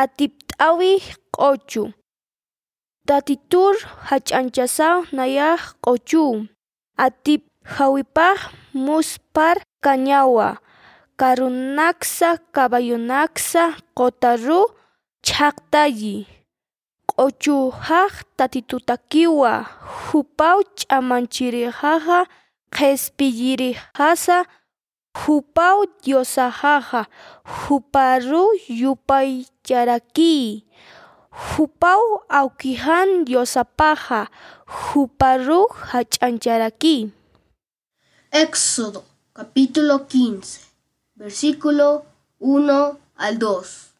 atipt'awij q'ochu tatitur hach'anchasaw nayaj q'ochu atip hawipaj muspar kañawa. Karunaksa kabayunaksa qotaru ch'aqtayi q'ochujaj tatitutakiwa. Jupaw ch'amanchirijaja q'espiyirijasa jupaw diosajaja. Juparu yupaycharaki jupaw awkijan diosapaja juparuj hach'ancharaki Éxodo capítulo 15 versículo 1 al 2